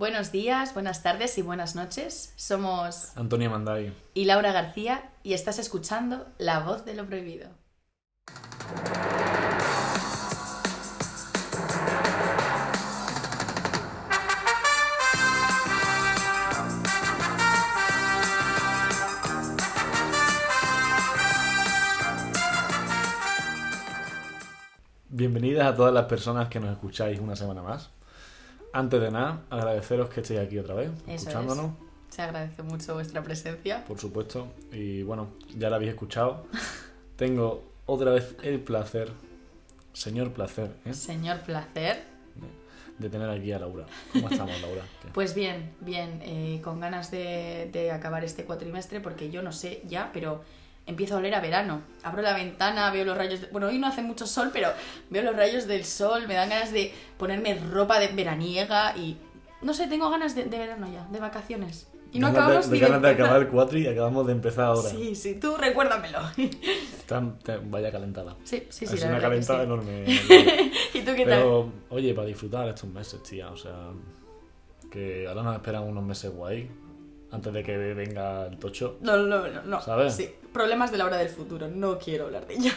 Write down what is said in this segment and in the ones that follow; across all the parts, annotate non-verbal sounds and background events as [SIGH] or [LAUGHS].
Buenos días, buenas tardes y buenas noches. Somos Antonio Manday. y Laura García y estás escuchando La voz de lo prohibido. Bienvenidas a todas las personas que nos escucháis una semana más. Antes de nada, agradeceros que estéis aquí otra vez, Eso escuchándonos, Se agradece mucho vuestra presencia. por supuesto. Y bueno, ya la habéis escuchado. [LAUGHS] Tengo otra vez el placer, señor placer, ¿eh? Señor placer. de tener aquí a Laura. ¿Cómo estamos, [LAUGHS] Laura? ¿Qué? Pues bien, bien, eh, con ganas de, de acabar este cuatrimestre porque yo no sé ya, pero empiezo a oler a verano. Abro la ventana, veo los rayos... de- Bueno, hoy no hace mucho sol, pero veo los rayos del sol, me dan ganas de ponerme ropa de veraniega y... No sé, tengo ganas de, de verano ya, de vacaciones. Y no de- acabamos de, ni ganas de acabar el cuatri y acabamos de empezar ahora. Sí, sí, tú recuérdamelo. Tan- te- vaya calentada. Sí, sí, sí. es una calentada sí. enorme. [LAUGHS] ¿Y tú qué tal? Pero, oye, para disfrutar estos meses, tía, o sea, que ahora nos esperan unos meses guay, antes de que venga el tocho. No, no, no, no. ¿Sabes? Sí, problemas de la hora del futuro, no quiero hablar de ello.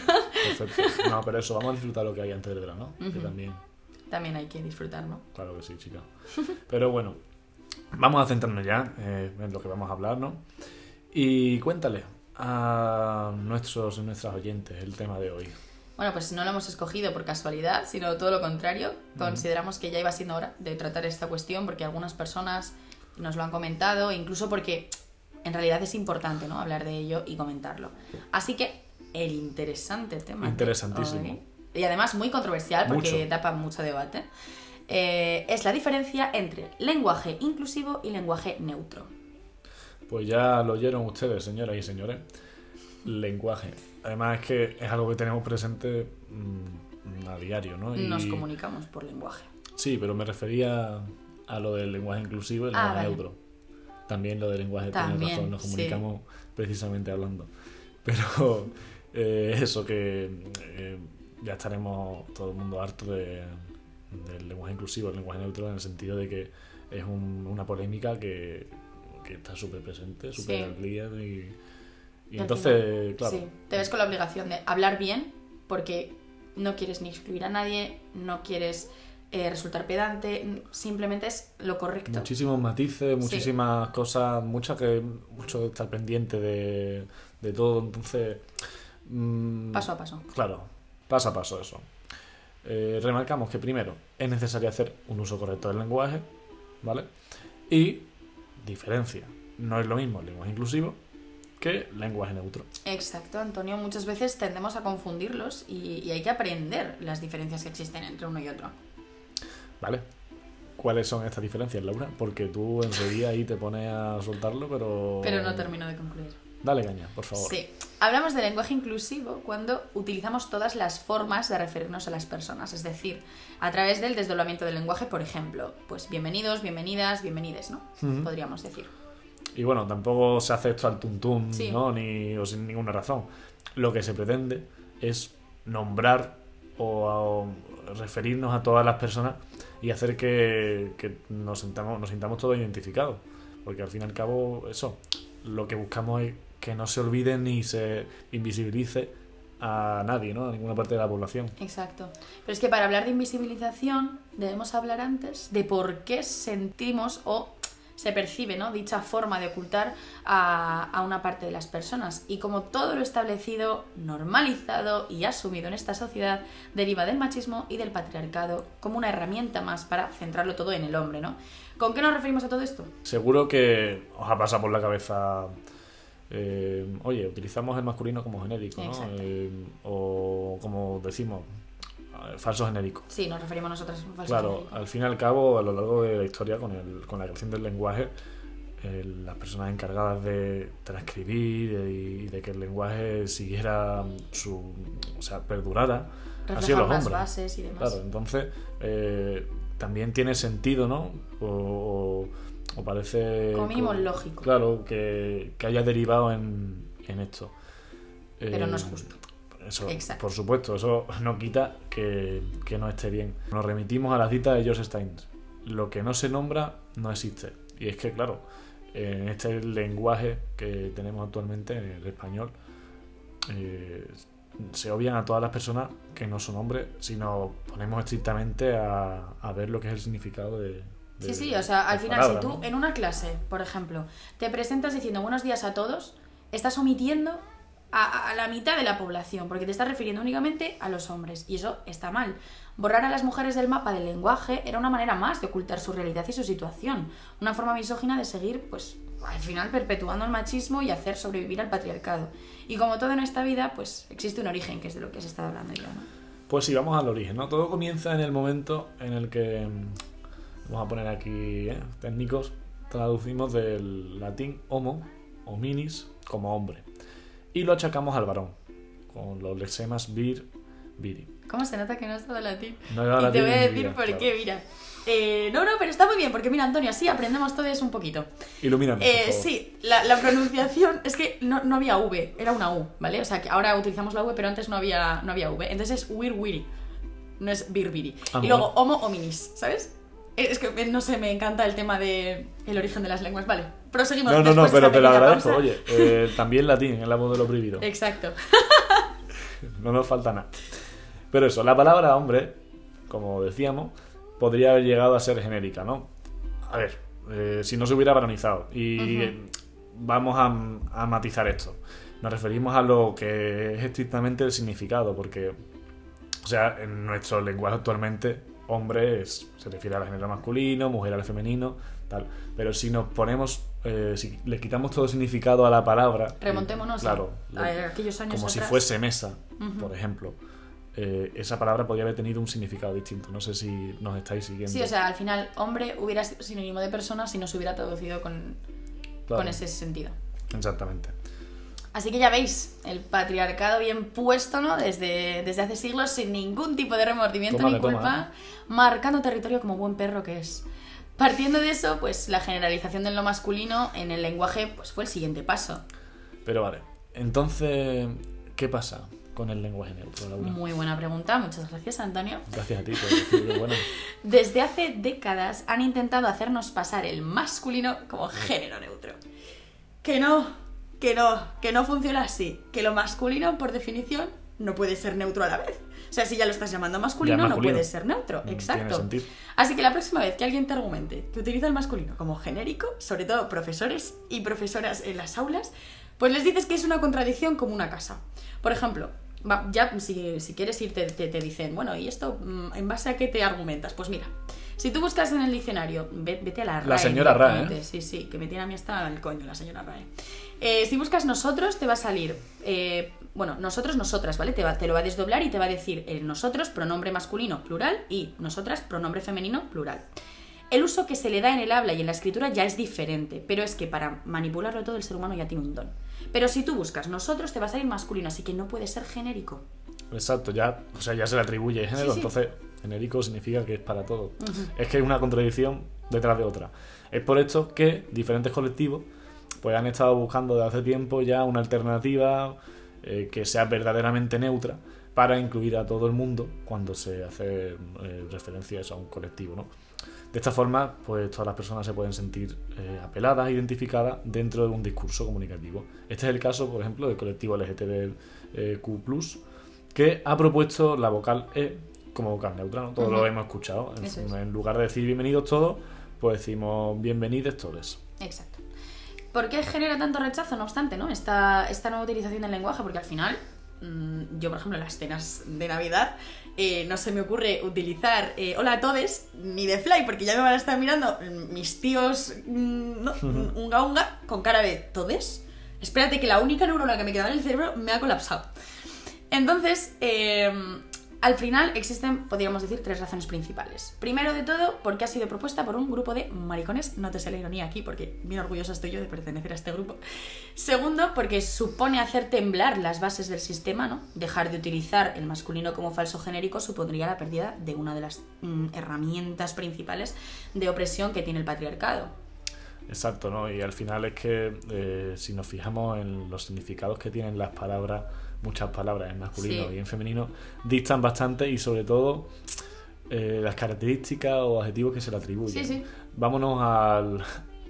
Perfecto. No, pero eso, vamos a disfrutar lo que hay antes del verano, que Ujú. también, También hay que disfrutar, ¿no? claro que sí, chica. Pero bueno, vamos a centrarnos ya eh, en lo que vamos a hablar, ¿no? Y cuéntale a nuestros y nuestras oyentes el tema de hoy. Bueno, pues no lo hemos escogido por casualidad, sino todo lo contrario. Consideramos que ya iba siendo hora de tratar esta cuestión porque algunas personas nos lo han comentado, incluso porque en realidad es importante, ¿no? Hablar de ello y comentarlo. Así que el interesante tema. de Interesantísimo. hoy, y además muy controversial porque Mucho. da para mucho debate. eh, es la diferencia entre lenguaje inclusivo y lenguaje neutro. Pues ya lo oyeron ustedes, señoras y señores. Lenguaje. Además es que es algo que tenemos presente mm, a diario, ¿no? Y- Nos comunicamos por lenguaje. Sí, pero me refería a lo del lenguaje inclusivo y el Ah, lenguaje vale. neutro. También lo del lenguaje, También, razón, nos sí. comunicamos precisamente hablando. [LAUGHS] Pero eh, eso que eh, ya estaremos todo el mundo harto de, del lenguaje inclusivo, el lenguaje neutro, en el sentido de que es un- una polémica que, que está súper presente, súper Sí. al día y, entonces, final, claro, Sí, te ves con la obligación de hablar bien porque no quieres ni excluir a nadie, no quieres eh, resultar pedante, simplemente es lo correcto. Muchísimos matices, muchísimas cosas, muchas que mucho de estar pendiente de, de todo, entonces mm, Paso a paso. claro, paso a paso eso. Eh, remarcamos que primero es necesario hacer un uso correcto del lenguaje, ¿vale? Y diferencia, no es lo mismo el lenguaje inclusivo que lenguaje neutro. Exacto, Antonio. Muchas veces tendemos a confundirlos y, y hay que aprender las diferencias que existen entre uno y otro. ¿Vale? ¿Cuáles son estas diferencias, Laura? Porque tú enseguida ahí te pones a soltarlo, pero... Pero no termino de concluir. Dale caña, por favor. Sí, hablamos de lenguaje inclusivo cuando utilizamos todas las formas de referirnos a las personas, es decir, a través del desdoblamiento del lenguaje, por ejemplo, pues bienvenidos, bienvenidas, bienvenides, ¿no? Podríamos decir. Y bueno, tampoco se hace esto al tuntún, Sí. ¿no? Ni, o sin ninguna razón. Lo que se pretende es nombrar o, o referirnos a todas las personas y hacer que, nos, sintamos, nos sintamos todos identificados. Porque al fin y al cabo, eso, lo que buscamos es que no se olvide ni se invisibilice a nadie, ¿no? A ninguna parte de la población. Exacto. Pero es que para hablar de invisibilización debemos hablar antes de por qué sentimos o se percibe ¿no? dicha forma de ocultar a, a una parte de las personas. Y como todo lo establecido, normalizado y asumido en esta sociedad deriva del machismo y del patriarcado como una herramienta más para centrarlo todo en el hombre. ¿no? ¿Con qué nos referimos a todo esto? Seguro que os ha pasado por la cabeza, eh, oye, utilizamos el masculino como genérico, ¿no? Eh, o como decimos, falso genérico. Sí, nos referimos nosotros a un falso Claro, genérico. al fin y al cabo, a lo largo de la historia, con, el, con la creación del lenguaje, eh, las personas encargadas de transcribir y de que el lenguaje siguiera su. o sea, perdurara, han sido los hombres. bases y demás. Claro, entonces eh, también tiene sentido, ¿no? O, o- o parece... Como mínimo co- lógico. Claro, que, que haya derivado en, en esto. Pero no Eh, es justo. Eso, Exacto. por supuesto, eso [LAUGHS] no quita que, que no esté bien. Nos remitimos a la cita de George Stein, lo que no se nombra no existe. Y es que, claro, en este lenguaje que tenemos actualmente, en el español, eh, se obvian a todas las personas que no son hombres, sino ponemos estrictamente a, a ver lo que es el significado de... de Sí, sí, o sea, al final, si tú ¿no? en una clase, por ejemplo, te presentas diciendo buenos días a todos, estás omitiendo a, la mitad de la población, porque te estás refiriendo únicamente a los hombres, y eso está mal. Borrar a las mujeres del mapa del lenguaje era una manera más de ocultar su realidad y su situación, una forma misógina de seguir, pues, al final perpetuando el machismo y hacer sobrevivir al patriarcado. Y como todo en esta vida, pues existe un origen, que es de lo que se está hablando ya, ¿no? Pues sí, vamos al origen, ¿no? Todo comienza en el momento en el que, mm, vamos a poner aquí ¿eh? técnicos, traducimos del latín homo o minis como hombre. Y lo achacamos al varón, con los lexemas vir, viri. ¿Cómo se nota que no has dado latín? No he dado y te voy a decir vida, por claro. qué, mira. Eh, no, no, pero está muy bien, porque mira, Antonio, así aprendemos todos un poquito. Ilumíname, Eh, por favor. sí, la, la pronunciación es que no, no había V, era una U, ¿vale? O sea, que ahora utilizamos la V, pero antes no había, no había V. Entonces es wir wiri, no es bir biri. Ah, y luego homo hominis, ¿sabes? Eh, Es que eh, no sé, me encanta el tema de el origen de las lenguas. Vale, proseguimos. No, no, no, pero te lo agradezco. pausa. Oye, eh, [LAUGHS] también latín es la voz de lo prohibido. Exacto. [LAUGHS] No nos falta nada. Pero eso, la palabra hombre, como decíamos, podría haber llegado a ser genérica, ¿no? A ver, eh, si no se hubiera varonizado. Y vamos a, a matizar esto. Nos referimos a lo que es estrictamente el significado, porque, o sea, en nuestro lenguaje actualmente, hombre es- se refiere al género masculino, mujer al femenino, tal. Pero si nos ponemos, eh, si le quitamos todo significado a la palabra. Remontémonos claro, a aquellos años como si fuese mesa, por ejemplo. eh, esa palabra podría haber tenido un significado distinto. No sé si nos estáis siguiendo. Sí, o sea, al final, hombre hubiera sido sinónimo de persona si no se hubiera traducido con, Claro, con ese sentido. Exactamente. Así que ya veis, el patriarcado bien puesto, ¿no? Desde, desde hace siglos, sin ningún tipo de remordimiento ni culpa, marcando territorio como buen perro que es. Partiendo de eso, pues la generalización de lo masculino en el lenguaje pues, fue el siguiente paso. Pero vale. Entonces, ¿qué pasa con el lenguaje neutro, Laura? Muy buena pregunta, muchas gracias, Antonio. Gracias a ti por decirlo. [LAUGHS] Bueno, Desde hace décadas han intentado hacernos pasar el masculino como género neutro. Que no, que no, que no funciona así. Que lo masculino, por definición, no puede ser neutro a la vez. O sea, si ya lo estás llamando masculino, Ya no puede ser neutro. Tiene Exacto. Así que la próxima vez que alguien te argumente que utiliza el masculino como genérico, sobre todo profesores y profesoras en las aulas, pues les dices que es una contradicción como una casa. Por ejemplo, ya si, si quieres irte, te, te dicen, bueno, ¿y esto mm, en base a qué te argumentas? Pues mira, si tú buscas en el diccionario, ve- vete a la RAE. La señora RAE. ¿eh? Sí, sí, que me tiene a mí hasta el coño la señora RAE. Eh, si buscas nosotros, te va a salir, eh, bueno, nosotros, nosotras, ¿vale? Te, va- te lo va a desdoblar y te va a decir el nosotros, pronombre masculino, plural, y nosotras, pronombre femenino, plural. El uso que se le da en el habla y en la escritura ya es diferente, pero es que para manipularlo todo el ser humano ya tiene un don. Pero si tú buscas nosotros, te va a salir masculino, así que no puede ser genérico. exacto, ya, o sea, ya se le atribuye género, Sí, sí. entonces genérico significa que es para todo. Es que hay una contradicción detrás de otra. Es por esto que diferentes colectivos pues han estado buscando desde hace tiempo ya una alternativa eh, que sea verdaderamente neutra para incluir a todo el mundo cuando se hace eh, referencia a eso, a un colectivo, ¿no? De esta forma, pues todas las personas se pueden sentir eh, apeladas, identificadas dentro de un discurso comunicativo. Este es el caso, por ejemplo, del colectivo LGTBQ+, que ha propuesto la vocal E como vocal neutra, ¿no? Todos lo hemos escuchado. En, Eso es. en lugar de decir bienvenidos todos, pues decimos bienvenidos todos. Exacto. ¿Por qué genera tanto rechazo, no obstante, ¿no? Esta, esta nueva utilización del lenguaje, porque al final, mm, yo, por ejemplo, en las cenas de Navidad, eh, no se me ocurre utilizar eh, hola a todes ni de fly, porque ya me van a estar mirando mis tíos, mm, ¿no? unga unga, con cara de todes. Espérate que la única neurona que me quedaba en el cerebro me ha colapsado. Entonces, eh, al final existen, podríamos decir, tres razones principales. Primero de todo, porque ha sido propuesta por un grupo de maricones, no te sé la ironía aquí, porque bien orgullosa estoy yo de pertenecer a este grupo. Segundo, porque supone hacer temblar las bases del sistema, ¿no? Dejar de utilizar el masculino como falso genérico supondría la pérdida de una de las mm, herramientas principales de opresión que tiene el patriarcado. Exacto, ¿no? Y al final es que eh, si nos fijamos en los significados que tienen las palabras, muchas palabras en masculino Sí. y en femenino, distan bastante y sobre todo eh, las características o adjetivos que se le atribuyen. Sí, sí. Vámonos al-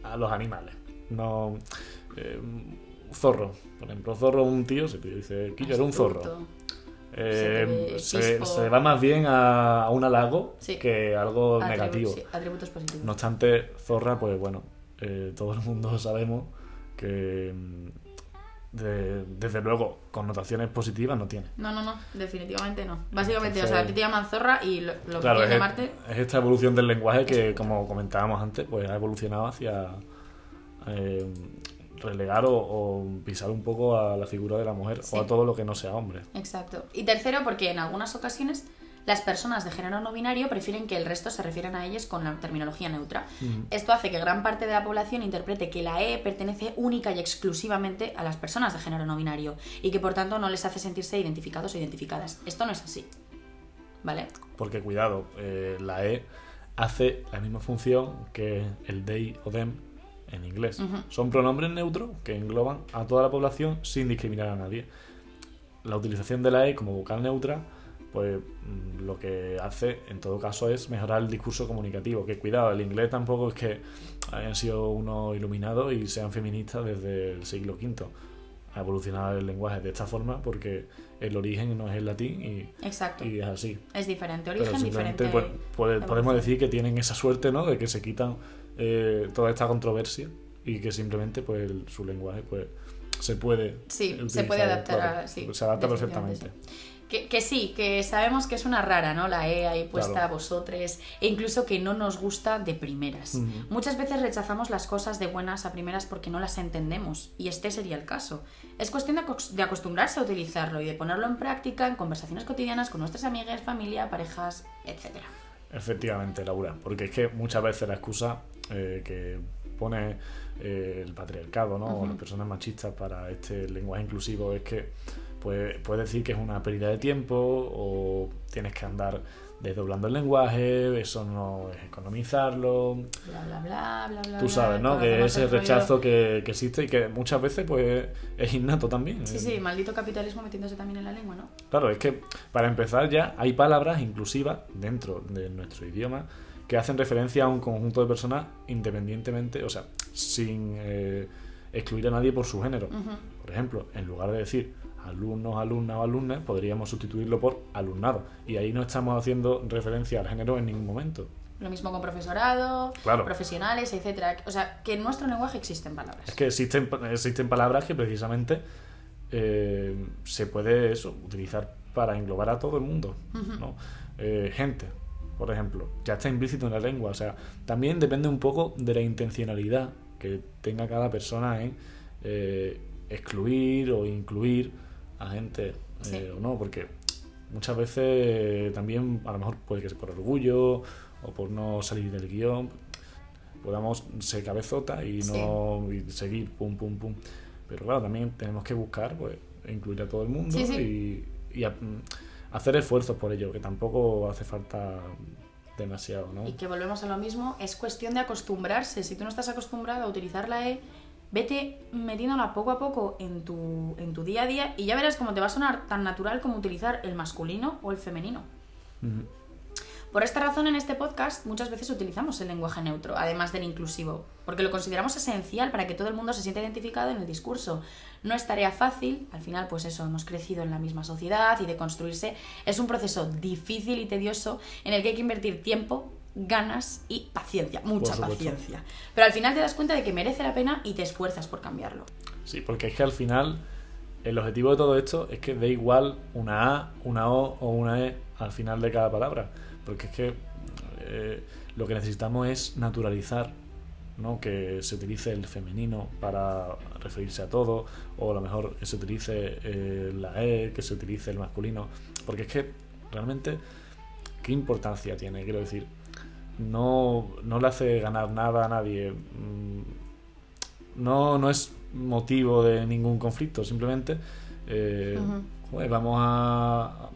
a los animales. No, eh, zorro, por ejemplo, zorro un tío se dice, Quillo era un zorro. Eh, se, va más bien a, a un halago Sí. que algo Atribu- negativo. sí, atributos positivos. No obstante, zorra, pues bueno, eh, todo el mundo [LAUGHS] sabemos que de- desde luego connotaciones positivas no tiene. No, no, no, definitivamente no. Básicamente, o sea, a ti te llaman zorra y lo, lo que Claro, quieres es, llamarte. es esta evolución del lenguaje que, como comentábamos antes, pues ha evolucionado hacia eh, relegar o, o pisar un poco a la figura de la mujer Sí. o a todo lo que no sea hombre. Exacto. Y tercero, porque en algunas ocasiones las personas de género no binario prefieren que el resto se refieran a ellas con la terminología neutra. Esto hace que gran parte de la población interprete que la E pertenece única y exclusivamente a las personas de género no binario y que por tanto no les hace sentirse identificados o identificadas. Esto no es así. ¿Vale? Porque cuidado, eh, la E hace la misma función que el they o them en inglés. Son pronombres neutros que engloban a toda la población sin discriminar a nadie. La utilización de la E como vocal neutra, pues mm, lo que hace en todo caso es mejorar el discurso comunicativo. Que cuidado, el inglés tampoco es que hayan sido unos iluminados y sean feministas desde el siglo V. Ha evolucionado el lenguaje de esta forma porque el origen no es el latín y, Exacto. y es así. Es diferente. Origen diferente. pues, puede- podemos decir que tienen esa suerte, ¿no? De que se quitan eh, toda esta controversia y que simplemente pues el- su lenguaje pues se puede Sí, se puede adaptar claro, a. Sí, se adapta perfectamente. sí. Que, que sí, que sabemos que es una rara, ¿no? La E ahí puesta Claro. a vosotros, e incluso que no nos gusta de primeras. Muchas veces rechazamos las cosas de buenas a primeras porque no las entendemos, y este sería el caso. Es cuestión de, acos- de acostumbrarse a utilizarlo y de ponerlo en práctica en conversaciones cotidianas con nuestras amigas, familia, parejas, etc. Efectivamente, Laura, porque es que muchas veces la excusa eh, que pone eh, el patriarcado, ¿no? O las personas machistas para este lenguaje inclusivo es que pues, puede decir que es una pérdida de tiempo o tienes que andar desdoblando el lenguaje, eso no es economizarlo, Bla, bla, bla, bla, bla. Tú bla, sabes, ¿no? como ese rechazo que, que existe y que muchas veces pues es innato también. Sí, sí, maldito capitalismo metiéndose también en la lengua, ¿no? Claro, es que para empezar ya hay palabras inclusivas dentro de nuestro idioma que hacen referencia a un conjunto de personas independientemente, o sea, sin eh, excluir a nadie por su género. Ujú. Por ejemplo, en lugar de decir alumnos, alumnas o alumnas, podríamos sustituirlo por alumnado. Y ahí no estamos haciendo referencia al género en ningún momento. Lo mismo con profesorado, Claro. profesionales, etcétera. O sea, que en nuestro lenguaje existen palabras. Es que existen, existen palabras que precisamente eh, se puede eso, utilizar para englobar a todo el mundo. Eh, gente, por ejemplo, ya está implícito en la lengua. O sea, también depende un poco de la intencionalidad que tenga cada persona en eh, excluir o incluir a gente eh, Sí. o no, porque muchas veces eh, también a lo mejor puede que sea por orgullo o por no salir del guion podamos ser cabezota y no y seguir pum pum pum pero claro también tenemos que buscar pues incluir a todo el mundo Sí, sí. y, y a- mm, hacer esfuerzos por ello que tampoco hace falta demasiado no Y que volvemos a lo mismo, es cuestión de acostumbrarse. Si tú no estás acostumbrado a utilizar la E, vete metiéndola poco a poco en tu, en tu día a día y ya verás cómo te va a sonar tan natural como utilizar el masculino o el femenino. Por esta razón, en este podcast muchas veces utilizamos el lenguaje neutro, además del inclusivo, porque lo consideramos esencial para que todo el mundo se sienta identificado en el discurso. No es tarea fácil, al final, pues eso, hemos crecido en la misma sociedad y de construirse es un proceso difícil y tedioso en el que hay que invertir tiempo, ganas y paciencia, mucha paciencia. Pero al final te das cuenta de que merece la pena y te esfuerzas por cambiarlo. sí porque es que al final el objetivo de todo esto es que dé igual una A una O o una E al final de cada palabra porque es que eh, lo que necesitamos es naturalizar ¿no? que se utilice el femenino para referirse a todo, o a lo mejor que se utilice eh, la E, que se utilice el masculino, porque es que realmente, ¿qué importancia tiene? Quiero decir, no, no le hace ganar nada a nadie, mm, no, no es motivo de ningún conflicto, simplemente eh, joder, vamos a,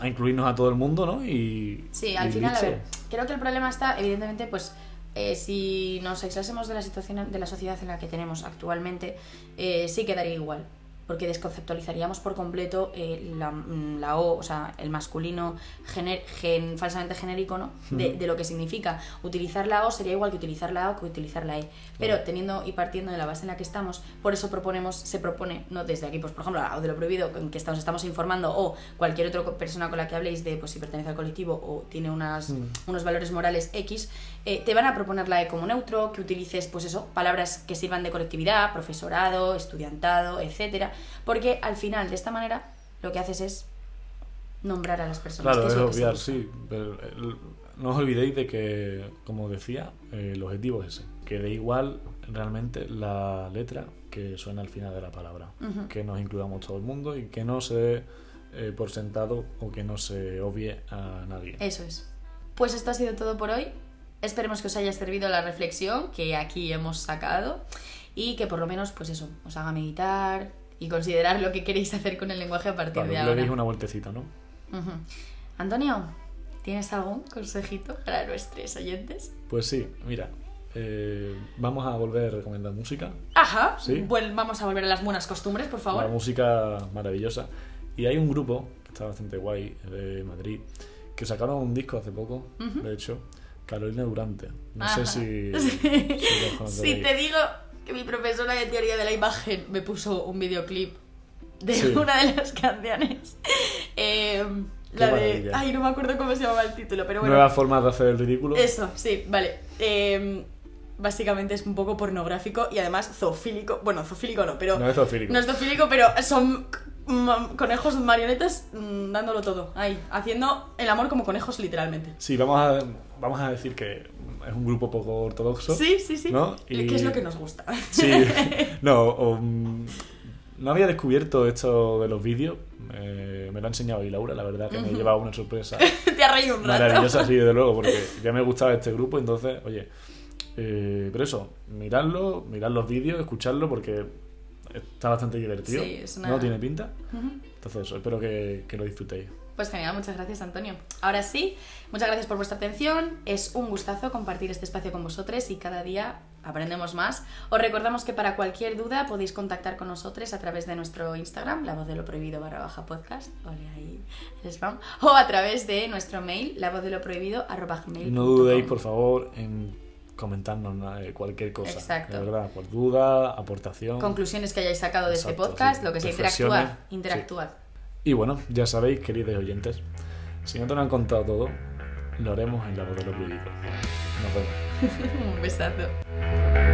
a incluirnos a todo el mundo, ¿no? Y, Sí, al y final, a ver, creo que el problema está, evidentemente, pues eh, si nos aislásemos de la situación de la sociedad en la que tenemos actualmente, eh, sí quedaría igual. Porque desconceptualizaríamos por completo eh, la, mm, la O, o sea, el masculino gener- gen- falsamente genérico, ¿no? De, de lo que significa. Utilizar la O sería igual que utilizar la O que utilizar la E. Pero teniendo y partiendo de la base en la que estamos, por eso proponemos, se propone, no desde aquí, pues por ejemplo, o de lo prohibido, en que estamos, estamos informando, o cualquier otra persona con la que habléis de pues, si pertenece al colectivo o tiene unas, Mm. unos valores morales X, eh, te van a proponer la E como neutro, que utilices, pues eso, palabras que sirvan de colectividad, profesorado, estudiantado, etcétera, porque al final, de esta manera, lo que haces es nombrar a las personas. Claro, que es se obviar, sí. Pero el- no os olvidéis de que, como decía, eh, el objetivo es ese. Que dé igual realmente la letra que suena al final de la palabra. Que nos incluyamos todo el mundo y que no se dé eh, por sentado o que no se obvie a nadie. Eso es. Pues esto ha sido todo por hoy. Esperemos que os haya servido la reflexión que aquí hemos sacado y que por lo menos, pues eso, os haga meditar y considerar lo que queréis hacer con el lenguaje a partir Claro, de le ahora. deis una vueltecita, ¿no? Ujú. Antonio, ¿tienes algún consejito para nuestros oyentes? Pues sí, mira. eh, vamos a volver a recomendar música. Ajá. Sí. Vuel- vamos a volver a las buenas costumbres, por favor. Una música maravillosa. Y hay un grupo que está bastante guay de Madrid que sacaron un disco hace poco, Ujú. de hecho, Carolina Durante. No Ajá. sé si, [LAUGHS] Sí. si te digo que mi profesora de teoría de la imagen me puso un videoclip de Sí. una de las canciones. [LAUGHS] Eh, la de. Ay, no me acuerdo cómo se llamaba el título, pero bueno. Nuevas formas de hacer el ridículo. Eso, sí, vale. Eh, básicamente es un poco pornográfico y además zoofílico. Bueno, zoofílico no, pero. No es zoofílico. No es zoofílico, pero son conejos marionetas mm, dándolo todo. Ahí, haciendo el amor como conejos, literalmente. Sí, vamos a, vamos a decir que es un grupo poco ortodoxo. Sí, sí, sí. ¿No? Y- es lo que nos gusta. Sí. [LAUGHS] No, o, mm, no había descubierto esto de los vídeos. eh, me lo ha enseñado y Laura, la verdad que me Ujú. llevaba una sorpresa [LAUGHS] Te ha reído un rato. maravillosa, sí, desde luego, porque ya me gustaba este grupo, entonces, oye, eh, pero eso, miradlo, mirad los vídeos, escuchadlo, porque está bastante divertido. Sí, es una- ¿No tiene pinta? Entonces, eso, espero que, que lo disfrutéis. Pues genial, muchas gracias Antonio. Ahora sí, muchas gracias por vuestra atención. Es un gustazo compartir este espacio con vosotros y cada día aprendemos más. Os recordamos que para cualquier duda podéis contactar con nosotros a través de nuestro Instagram, la voz de lo prohibido barra baja podcast, ole ahí el spam, o a través de nuestro mail, la voz de lo prohibido arroba gmail No dudéis, por favor, en comentarnos eh, cualquier cosa. Exacto. De verdad, por duda, aportación. Conclusiones que hayáis sacado de este podcast, sí. lo que sea, interactuad, interactuad. Y bueno, ya sabéis, queridos oyentes, si no te lo han contado todo, lo haremos en la voz de lo prohibido. Nos vemos. [LAUGHS] un besazo.